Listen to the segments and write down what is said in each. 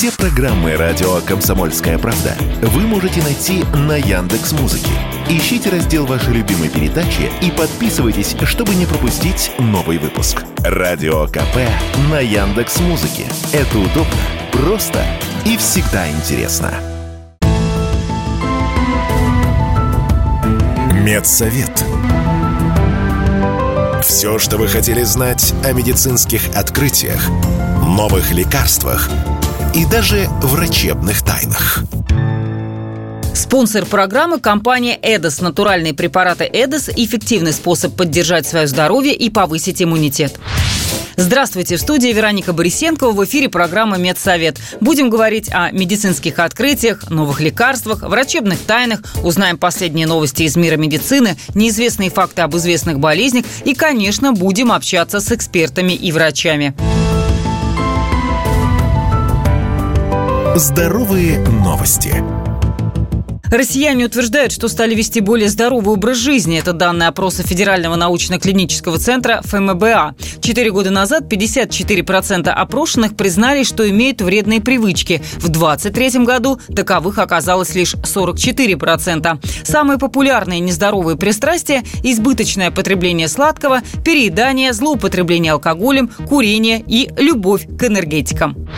Все программы радио Комсомольская правда вы можете найти на Яндекс Музыке. Ищите раздел вашей любимой передачи и подписывайтесь, чтобы не пропустить новый выпуск. Радио КП на Яндекс Музыке. Это удобно, просто и всегда интересно. Медсовет. Все, что вы хотели знать о медицинских открытиях, новых лекарствах и даже врачебных тайнах. Спонсор программы – компания «Эдос». Натуральные препараты «Эдос» – эффективный способ поддержать свое здоровье и повысить иммунитет. Здравствуйте, в студии Вероника Борисенкова, в эфире программа «Медсовет». Будем говорить о медицинских открытиях, новых лекарствах, врачебных тайнах, узнаем последние новости из мира медицины, неизвестные факты об известных болезнях и, конечно, будем общаться с экспертами и врачами. Здоровые новости. Россияне утверждают, что стали вести более здоровый образ жизни. Это данные опроса Федерального научно-клинического центра ФМБА. Четыре года назад 54% опрошенных признали, что имеют вредные привычки. В 2023 году таковых оказалось лишь 44%. Самые популярные нездоровые пристрастия – избыточное потребление сладкого, переедание, злоупотребление алкоголем, курение и любовь к энергетикам.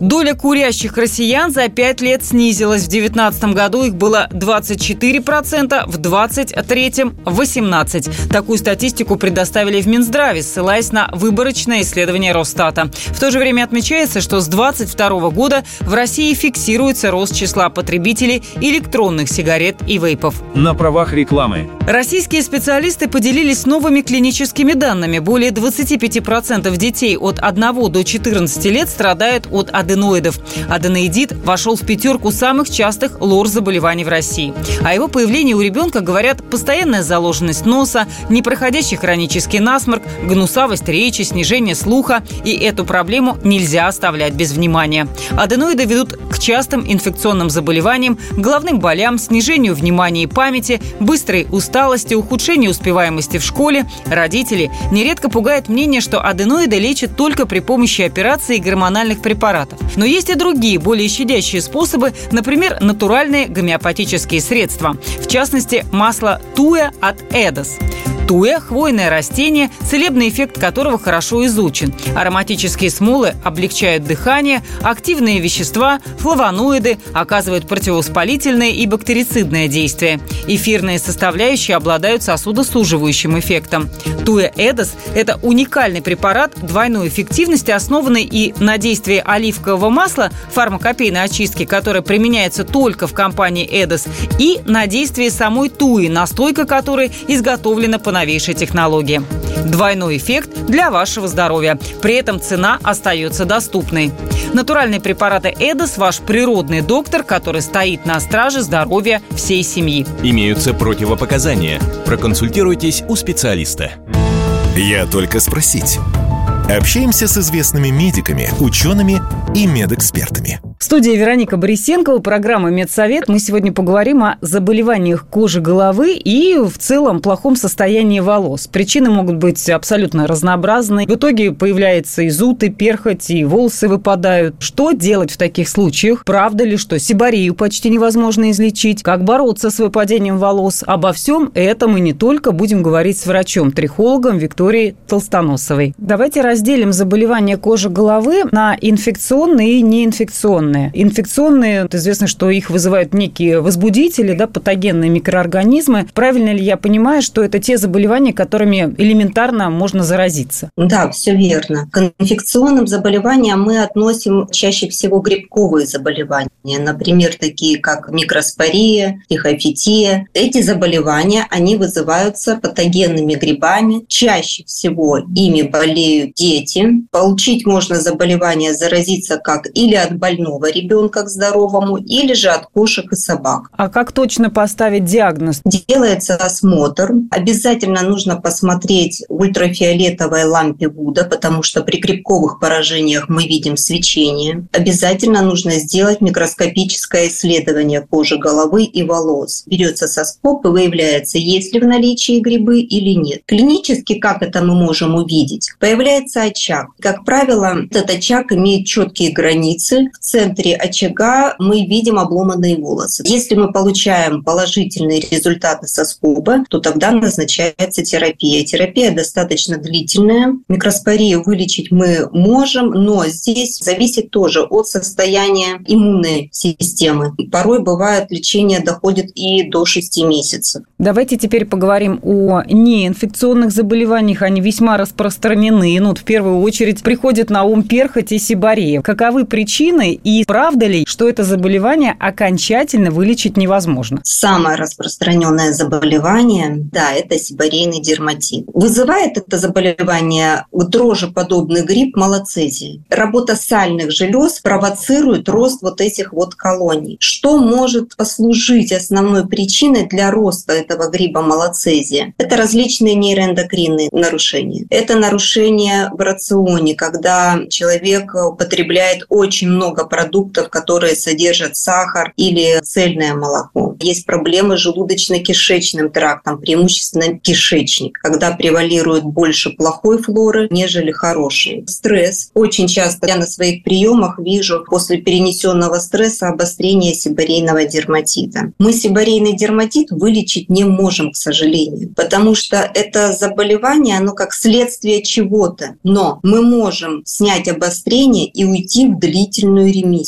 Доля курящих россиян за пять лет снизилась. В 2019 году их было 24%, в 2023 – 18%. Такую статистику предоставили в Минздраве, ссылаясь на выборочное исследование Росстата. В то же время отмечается, что с 2022 года в России фиксируется рост числа потребителей электронных сигарет и вейпов. На правах рекламы. Российские специалисты поделились новыми клиническими данными. Более 25% детей от 1 до 14 лет страдают от аденомии аденоидов. Аденоидит вошел в пятерку самых частых лор-заболеваний в России. О его появлении у ребенка говорят постоянная заложенность носа, непроходящий хронический насморк, гнусавость речи, снижение слуха. И эту проблему нельзя оставлять без внимания. Аденоиды ведут к частым инфекционным заболеваниям, головным болям, снижению внимания и памяти, быстрой усталости, ухудшению успеваемости в школе. Родители нередко пугают мнение, что аденоиды лечат только при помощи операции и гормональных препаратов. Но есть и другие, более щадящие способы, например, натуральные гомеопатические средства. В частности, масло туя от Эдос. Туя – хвойное растение, целебный эффект которого хорошо изучен. Ароматические смолы облегчают дыхание, активные вещества, флавоноиды оказывают противовоспалительное и бактерицидное действие. Эфирные составляющие обладают сосудосуживающим эффектом. Туя Эдос – это уникальный препарат двойной эффективности, основанный и на действии оливкового масла фармакопейной очистки, которое применяется только в компании Эдос, и на действии самой туи, настойка которой изготовлена по новейшей технологии. Двойной эффект для вашего здоровья. При этом цена остается доступной. Натуральные препараты Эдос – ваш природный доктор, который стоит на страже здоровья всей семьи. Имеются противопоказания. Проконсультируйтесь у специалиста. Я только спросить. Общаемся с известными медиками, учеными и медэкспертами. Студии Вероника Борисенкова, программа «Медсовет». Мы сегодня поговорим о заболеваниях кожи головы и в целом плохом состоянии волос. Причины могут быть абсолютно разнообразны. В итоге появляется и зуд, и перхоть, и волосы выпадают. Что делать в таких случаях? Правда ли, что сибарию почти невозможно излечить? Как бороться с выпадением волос? Обо всем этом и не только будем говорить с врачом-трихологом Викторией Толстоносовой. Давайте разделим заболевания кожи головы на инфекционные и неинфекционные инфекционные. Инфекционные, известно, что их вызывают некие возбудители, да, патогенные микроорганизмы. Правильно ли я понимаю, что это те заболевания, которыми элементарно можно заразиться? Да, все верно. К инфекционным заболеваниям мы относим чаще всего грибковые заболевания, например, такие как микроспория, трихофития. Эти заболевания, они вызываются патогенными грибами. Чаще всего ими болеют дети. Получить можно заболевание, заразиться как или от больного ребенка к здоровому или же от кошек и собак. А как точно поставить диагноз? Делается осмотр. Обязательно нужно посмотреть ультрафиолетовой лампе Вуда, потому что при грибковых поражениях мы видим свечение. Обязательно нужно сделать микроскопическое исследование кожи головы и волос. Берется соскоп и выявляется, есть ли в наличии грибы или нет. Клинически как это мы можем увидеть? Появляется очаг. Как правило, этот очаг имеет четкие границы. В центре очага мы видим обломанные волосы. Если мы получаем положительные результаты соскоба, то тогда назначается терапия. Терапия достаточно длительная. Микроспорию вылечить мы можем, но здесь зависит тоже от состояния иммунной системы. Порой бывает лечение доходит и до 6 месяцев. Давайте теперь поговорим о неинфекционных заболеваниях. Они весьма распространены. Ну, в первую очередь приходит на ум перхоть и сибарея. Каковы причины и правда ли, что это заболевание окончательно вылечить невозможно? Самое распространенное заболевание, да, это сибарейный дерматит. Вызывает это заболевание дрожжеподобный гриб малоцезии. Работа сальных желез провоцирует рост вот этих вот колоний. Что может послужить основной причиной для роста этого гриба малоцезия? Это различные нейроэндокринные нарушения. Это нарушение в рационе, когда человек употребляет очень много продуктов, которые содержат сахар или цельное молоко. Есть проблемы с желудочно-кишечным трактом, преимущественно кишечник, когда превалирует больше плохой флоры, нежели хорошей. Стресс. Очень часто я на своих приемах вижу после перенесенного стресса обострение сибарейного дерматита. Мы сибарейный дерматит вылечить не можем, к сожалению, потому что это заболевание, оно как следствие чего-то. Но мы можем снять обострение и уйти в длительную ремиссию.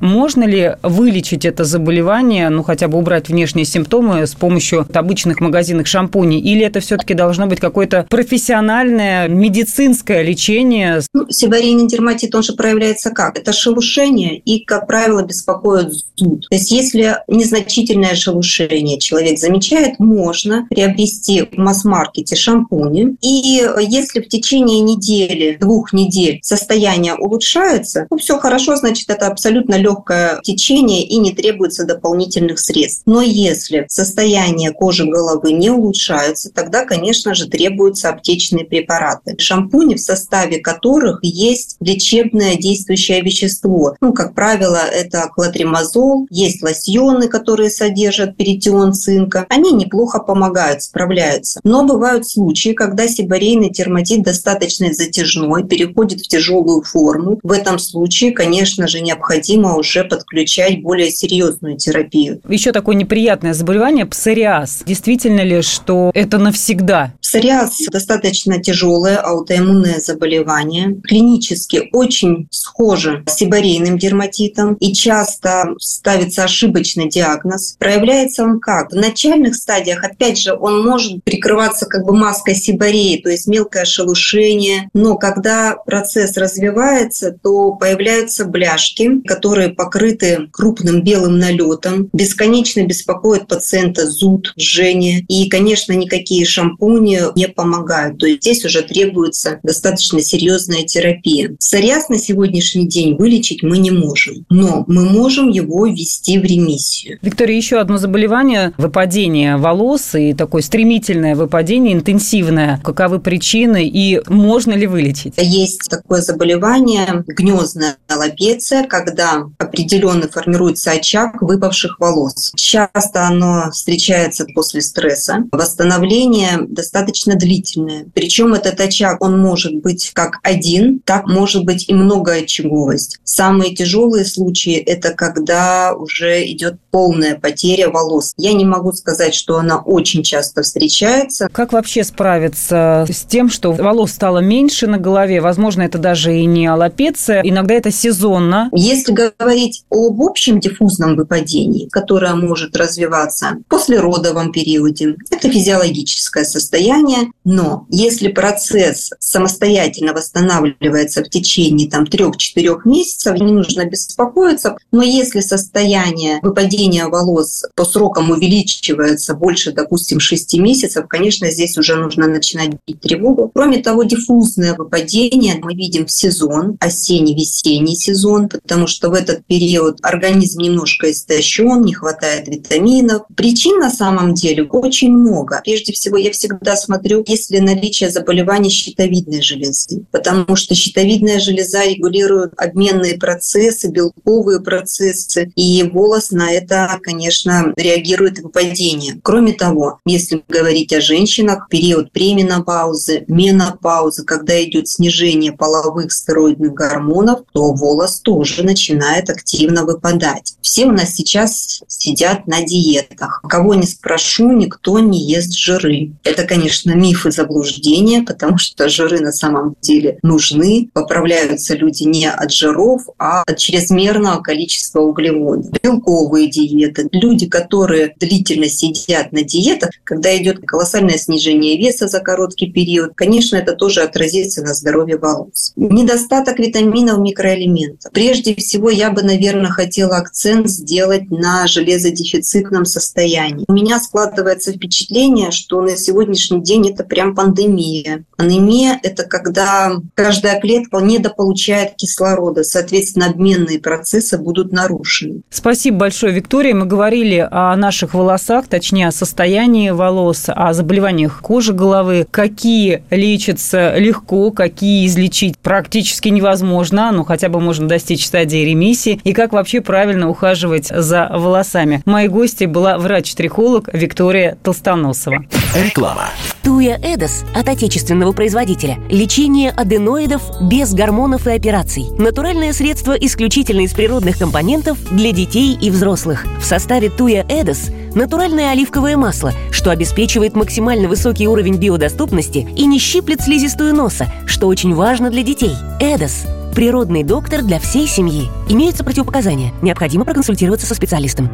Можно ли вылечить это заболевание, ну хотя бы убрать внешние симптомы с помощью обычных магазинных шампуней? Или это все-таки должно быть какое-то профессиональное медицинское лечение? Ну, сибарейный дерматит, он же проявляется как? Это шелушение и, как правило, беспокоит зуд. То есть если незначительное шелушение человек замечает, можно приобрести в масс-маркете шампуни. И если в течение недели, двух недель состояние улучшается, ну все хорошо, значит это абсолютно легкое течение и не требуется дополнительных средств. Но если состояние кожи головы не улучшается, тогда, конечно же, требуются аптечные препараты. Шампуни, в составе которых есть лечебное действующее вещество. Ну, как правило, это клотримазол, есть лосьоны, которые содержат перитион цинка. Они неплохо помогают, справляются. Но бывают случаи, когда сибарейный дерматит достаточно затяжной, переходит в тяжелую форму. В этом случае, конечно же, необходимо уже подключать более серьезную терапию. Еще такое неприятное заболевание – псориаз. Действительно ли, что это навсегда? Псориаз достаточно тяжелое аутоиммунное заболевание. Клинически очень схоже с сибарейным дерматитом и часто ставится ошибочный диагноз. Проявляется он как? В начальных стадиях, опять же, он может прикрываться как бы маской сибареи, то есть мелкое шелушение. Но когда процесс развивается, то появляются бляшки, которые покрыты крупным белым налетом. Бесконечно беспокоит пациента зуд, жжение. И, конечно, никакие шампуни не помогают. То есть здесь уже требуется достаточно серьезная терапия. Псориаз на сегодняшний день вылечить мы не можем, но мы можем его ввести в ремиссию. Виктория, еще одно заболевание – выпадение волос и такое стремительное выпадение, интенсивное. Каковы причины и можно ли вылечить? Есть такое заболевание – гнездная аллопеция, когда определенно формируется очаг выпавших волос. Часто оно встречается после стресса. Восстановление достаточно длительное. Причем этот очаг, он может быть как один, так может быть и многоочаговость. Самые тяжелые случаи – это когда уже идет полная потеря волос. Я не могу сказать, что она очень часто встречается. Как вообще справиться с тем, что волос стало меньше на голове? Возможно, это даже и не аллопеция. Иногда это сезонно. Если говорить об общем диффузном выпадении, которое может развиваться после родовом периоде, это физиологическое состояние. Но если процесс самостоятельно восстанавливается в течение там, 3-4 месяцев, не нужно беспокоиться. Но если состояние выпадения волос по срокам увеличивается больше, допустим, 6 месяцев, конечно, здесь уже нужно начинать бить тревогу. Кроме того, диффузное выпадение мы видим в сезон, осенне-весенний сезон, потому что в этот период организм немножко истощен, не хватает витаминов. Причин на самом деле очень много. Прежде всего, я всегда смотрю, есть ли наличие заболеваний щитовидной железы, потому что щитовидная железа регулирует обменные процессы, белковые процессы, и волос на это, конечно, реагирует выпадением. Кроме того, если говорить о женщинах, период пременопаузы, менопаузы, когда идет снижение половых стероидных гормонов, то волос тоже начинает активно выпадать. Все у нас сейчас сидят на диетах. Кого не спрошу, никто не ест жиры. Это, конечно, миф и заблуждение, потому что жиры на самом деле нужны. Поправляются люди не от жиров, а от чрезмерного количества углеводов. Белковые диеты. Люди, которые длительно сидят на диетах, когда идет колоссальное снижение веса за короткий период, конечно, это тоже отразится на здоровье волос. Недостаток витаминов, микроэлементов. Прежде всего, я бы, наверное, хотела акцент сделать на железодефицитном состоянии. У меня складывается впечатление, что на сегодняшний день это прям пандемия. Анемия – это когда каждая клетка недополучает кислорода, соответственно, обменные процессы будут нарушены. Спасибо большое, Виктория. Мы говорили о наших волосах, точнее, о состоянии волос, о заболеваниях кожи головы, какие лечатся легко, какие излечить практически невозможно, ну хотя бы можно достичь стадии ремиссии, и как вообще правильно ухаживать за волосами. Моей гостьей была врач-трихолог Виктория Толстоносова. Реклама. Туя Эдос от отечественного производителя. Лечение аденоидов без гормонов и операций. Натуральное средство исключительно из природных компонентов для детей и взрослых. В составе Туя Эдос натуральное оливковое масло, что обеспечивает максимально высокий уровень биодоступности и не щиплет слизистую носа, что очень важно для детей. Эдос природный доктор для всей семьи. Имеются противопоказания. Необходимо проконсультироваться со специалистом.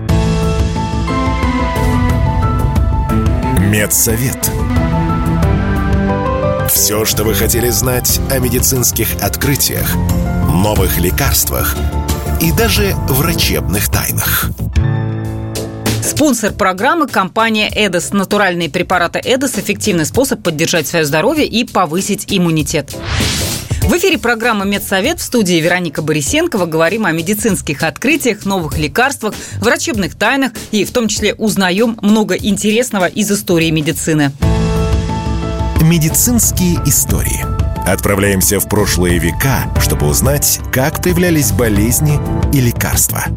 Медсовет. Все, что вы хотели знать о медицинских открытиях, новых лекарствах и даже врачебных тайнах. Спонсор программы – компания «Эдос». Натуральные препараты «Эдос» – эффективный способ поддержать свое здоровье и повысить иммунитет. В эфире программы «Медсовет» в студии Вероника Борисенкова. Говорим о медицинских открытиях, новых лекарствах, врачебных тайнах и в том числе узнаем много интересного из истории медицины. Медицинские истории. Отправляемся в прошлые века, чтобы узнать, как появлялись болезни и лекарства –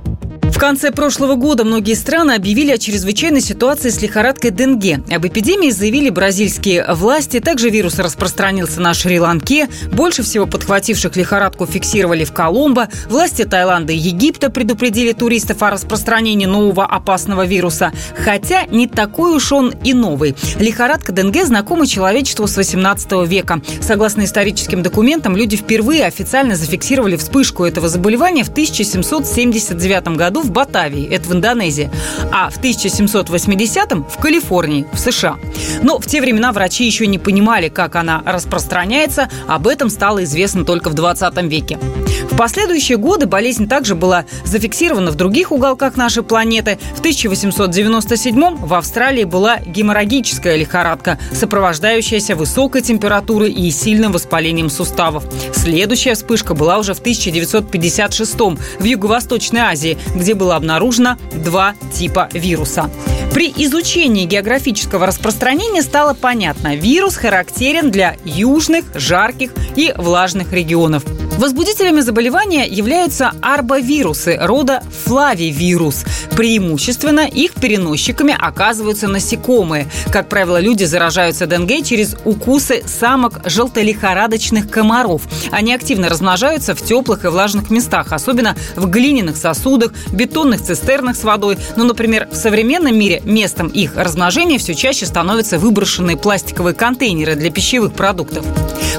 в конце прошлого года многие страны объявили о чрезвычайной ситуации с лихорадкой Денге. Об эпидемии заявили бразильские власти. Также вирус распространился на Шри-Ланке. Больше всего подхвативших лихорадку фиксировали в Коломбо. Власти Таиланда и Египта предупредили туристов о распространении нового опасного вируса. Хотя не такой уж он и новый. Лихорадка Денге знакома человечеству с 18 века. Согласно историческим документам, люди впервые официально зафиксировали вспышку этого заболевания в 1779 году году в Батавии, это в Индонезии, а в 1780-м в Калифорнии, в США. Но в те времена врачи еще не понимали, как она распространяется, об этом стало известно только в 20 веке. В последующие годы болезнь также была зафиксирована в других уголках нашей планеты. В 1897 в Австралии была геморрагическая лихорадка, сопровождающаяся высокой температурой и сильным воспалением суставов. Следующая вспышка была уже в 1956 в Юго-Восточной Азии, где было обнаружено два типа вируса. При изучении географического распространения стало понятно, вирус характерен для южных, жарких и влажных регионов. Возбудителями заболевания являются арбовирусы рода флавивирус. Преимущественно их переносчиками оказываются насекомые. Как правило, люди заражаются ДНГ через укусы самок желтолихорадочных комаров. Они активно размножаются в теплых и влажных местах, особенно в глиняных сосудах, бетонных цистернах с водой. Но, ну, например, в современном мире местом их размножения все чаще становятся выброшенные пластиковые контейнеры для пищевых продуктов.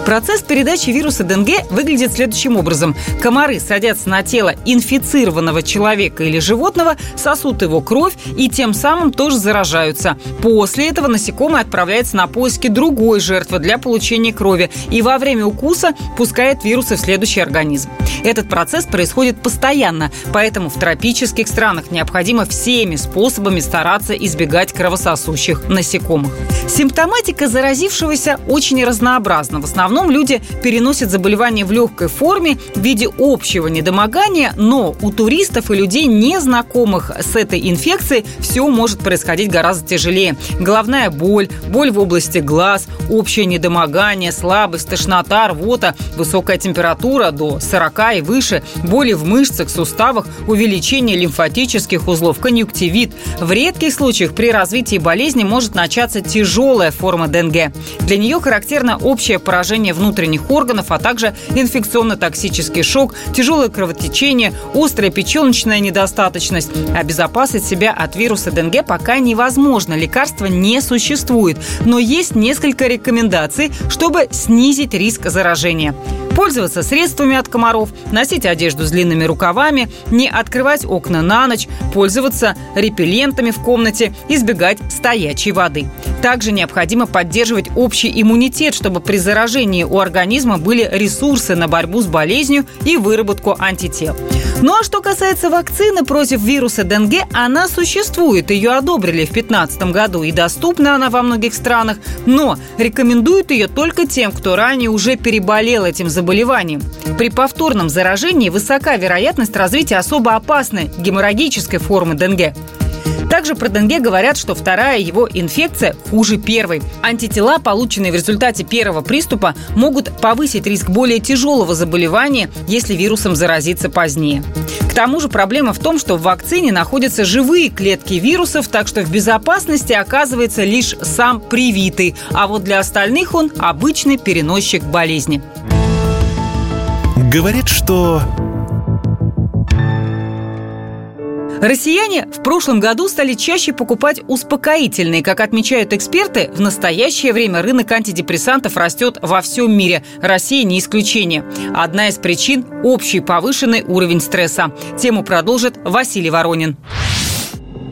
Процесс передачи вируса ДНГ выглядит следующим следующим образом. Комары садятся на тело инфицированного человека или животного, сосут его кровь и тем самым тоже заражаются. После этого насекомое отправляется на поиски другой жертвы для получения крови и во время укуса пускает вирусы в следующий организм. Этот процесс происходит постоянно, поэтому в тропических странах необходимо всеми способами стараться избегать кровососущих насекомых. Симптоматика заразившегося очень разнообразна. В основном люди переносят заболевание в легкой форме в виде общего недомогания, но у туристов и людей, не знакомых с этой инфекцией, все может происходить гораздо тяжелее. Головная боль, боль в области глаз, общее недомогание, слабость, тошнота, рвота, высокая температура до 40 и выше, боли в мышцах, суставах, увеличение лимфатических узлов, конъюнктивит. В редких случаях при развитии болезни может начаться тяжелая форма ДНГ. Для нее характерно общее поражение внутренних органов, а также инфекционно-токсический шок, тяжелое кровотечение, острая печеночная недостаточность. Обезопасить себя от вируса ДНГ пока невозможно, лекарства не существует. Но есть несколько рекомендаций, чтобы снизить риск заражения пользоваться средствами от комаров, носить одежду с длинными рукавами, не открывать окна на ночь, пользоваться репеллентами в комнате, избегать стоячей воды. Также необходимо поддерживать общий иммунитет, чтобы при заражении у организма были ресурсы на борьбу с болезнью и выработку антител. Ну а что касается вакцины против вируса ДНГ, она существует. Ее одобрили в 2015 году и доступна она во многих странах. Но рекомендуют ее только тем, кто ранее уже переболел этим заболеванием. При повторном заражении высока вероятность развития особо опасной геморрагической формы ДНГ. Также про денге говорят, что вторая его инфекция хуже первой. Антитела, полученные в результате первого приступа, могут повысить риск более тяжелого заболевания, если вирусом заразиться позднее. К тому же проблема в том, что в вакцине находятся живые клетки вирусов, так что в безопасности оказывается лишь сам привитый, а вот для остальных он обычный переносчик болезни. Говорят, что Россияне в прошлом году стали чаще покупать успокоительные. Как отмечают эксперты, в настоящее время рынок антидепрессантов растет во всем мире. Россия не исключение. Одна из причин – общий повышенный уровень стресса. Тему продолжит Василий Воронин.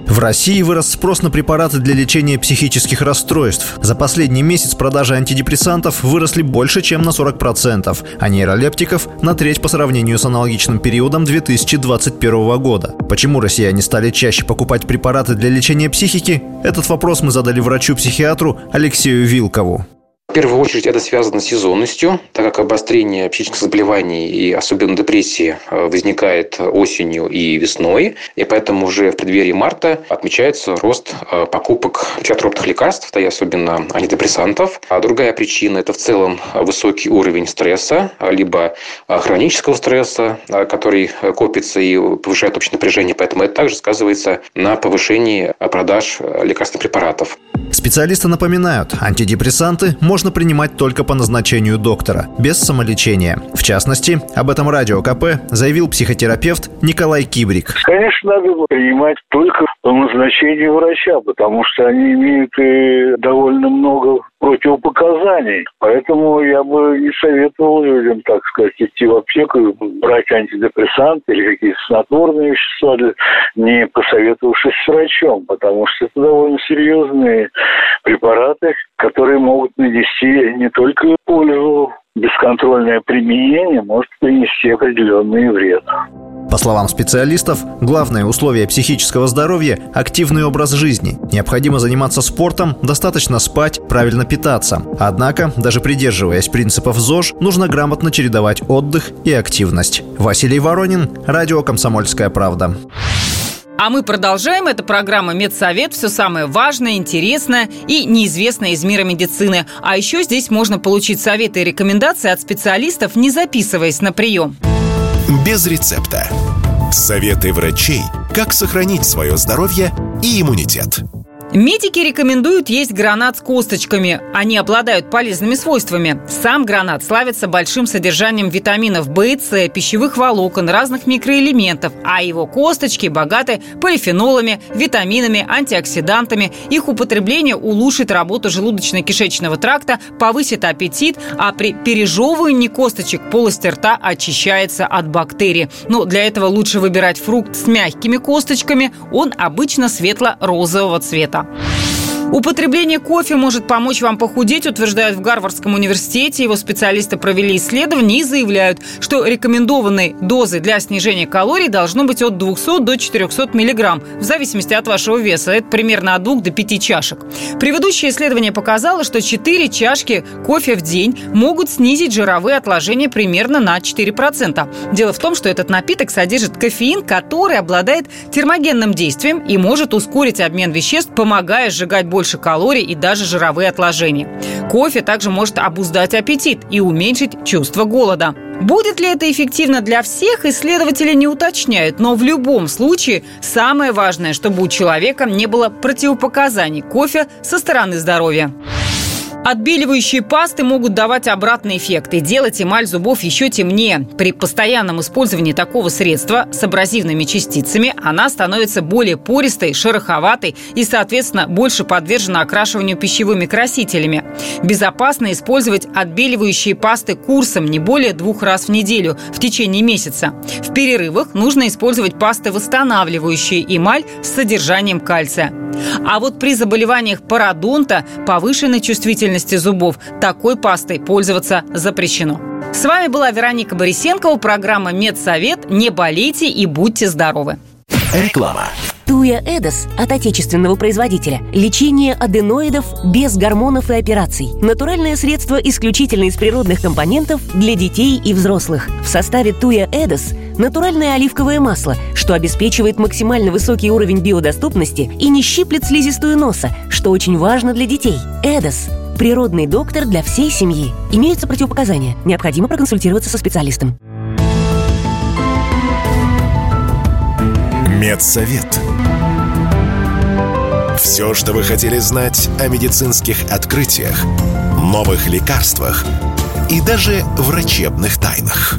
В России вырос спрос на препараты для лечения психических расстройств. За последний месяц продажи антидепрессантов выросли больше, чем на 40%, а нейролептиков – на треть по сравнению с аналогичным периодом 2021 года. Почему россияне стали чаще покупать препараты для лечения психики? Этот вопрос мы задали врачу-психиатру Алексею Вилкову. В первую очередь это связано с сезонностью, так как обострение психических заболеваний и особенно депрессии э, возникает осенью и весной, и поэтому уже в преддверии марта отмечается рост э, покупок психотропных лекарств, да и особенно антидепрессантов. А другая причина – это в целом высокий уровень стресса, либо э, хронического стресса, который копится и повышает общее напряжение, поэтому это также сказывается на повышении продаж лекарственных препаратов. Специалисты напоминают, антидепрессанты можно принимать только по назначению доктора, без самолечения. В частности, об этом радио КП заявил психотерапевт Николай Кибрик. Конечно, надо принимать только по назначению врача, потому что они имеют и довольно много противопоказаний. Поэтому я бы не советовал людям, так сказать, идти в аптеку и брать антидепрессант или какие-то снотворные вещества, не посоветовавшись с врачом, потому что это довольно серьезные препараты, которые могут нанести не только пользу, бесконтрольное применение может принести определенный вред. По словам специалистов, главное условие психического здоровья – активный образ жизни. Необходимо заниматься спортом, достаточно спать, правильно питаться. Однако, даже придерживаясь принципов ЗОЖ, нужно грамотно чередовать отдых и активность. Василий Воронин, Радио «Комсомольская правда». А мы продолжаем. Это программа «Медсовет». Все самое важное, интересное и неизвестное из мира медицины. А еще здесь можно получить советы и рекомендации от специалистов, не записываясь на прием без рецепта. Советы врачей, как сохранить свое здоровье и иммунитет. Медики рекомендуют есть гранат с косточками. Они обладают полезными свойствами. Сам гранат славится большим содержанием витаминов В и С, пищевых волокон, разных микроэлементов, а его косточки богаты полифенолами, витаминами, антиоксидантами. Их употребление улучшит работу желудочно-кишечного тракта, повысит аппетит, а при пережевывании косточек полость рта очищается от бактерий. Но для этого лучше выбирать фрукт с мягкими косточками. Он обычно светло-розового цвета. は。Употребление кофе может помочь вам похудеть, утверждают в Гарвардском университете. Его специалисты провели исследование и заявляют, что рекомендованной дозы для снижения калорий должно быть от 200 до 400 миллиграмм, в зависимости от вашего веса. Это примерно от 2 до 5 чашек. Предыдущее исследование показало, что 4 чашки кофе в день могут снизить жировые отложения примерно на 4%. Дело в том, что этот напиток содержит кофеин, который обладает термогенным действием и может ускорить обмен веществ, помогая сжигать больше калорий и даже жировые отложения. Кофе также может обуздать аппетит и уменьшить чувство голода. Будет ли это эффективно для всех, исследователи не уточняют, но в любом случае самое важное, чтобы у человека не было противопоказаний кофе со стороны здоровья. Отбеливающие пасты могут давать обратный эффект и делать эмаль зубов еще темнее. При постоянном использовании такого средства с абразивными частицами она становится более пористой, шероховатой и, соответственно, больше подвержена окрашиванию пищевыми красителями. Безопасно использовать отбеливающие пасты курсом не более двух раз в неделю в течение месяца. В перерывах нужно использовать пасты, восстанавливающие эмаль с содержанием кальция. А вот при заболеваниях пародонта, повышенной чувствительности зубов, такой пастой пользоваться запрещено. С вами была Вероника Борисенкова, программа «Медсовет». Не болейте и будьте здоровы. Реклама. Туя Эдос от отечественного производителя. Лечение аденоидов без гормонов и операций. Натуральное средство исключительно из природных компонентов для детей и взрослых. В составе Туя Эдос натуральное оливковое масло, что обеспечивает максимально высокий уровень биодоступности и не щиплет слизистую носа, что очень важно для детей. Эдос природный доктор для всей семьи. Имеются противопоказания. Необходимо проконсультироваться со специалистом. Медсовет. Все, что вы хотели знать о медицинских открытиях, новых лекарствах и даже врачебных тайнах.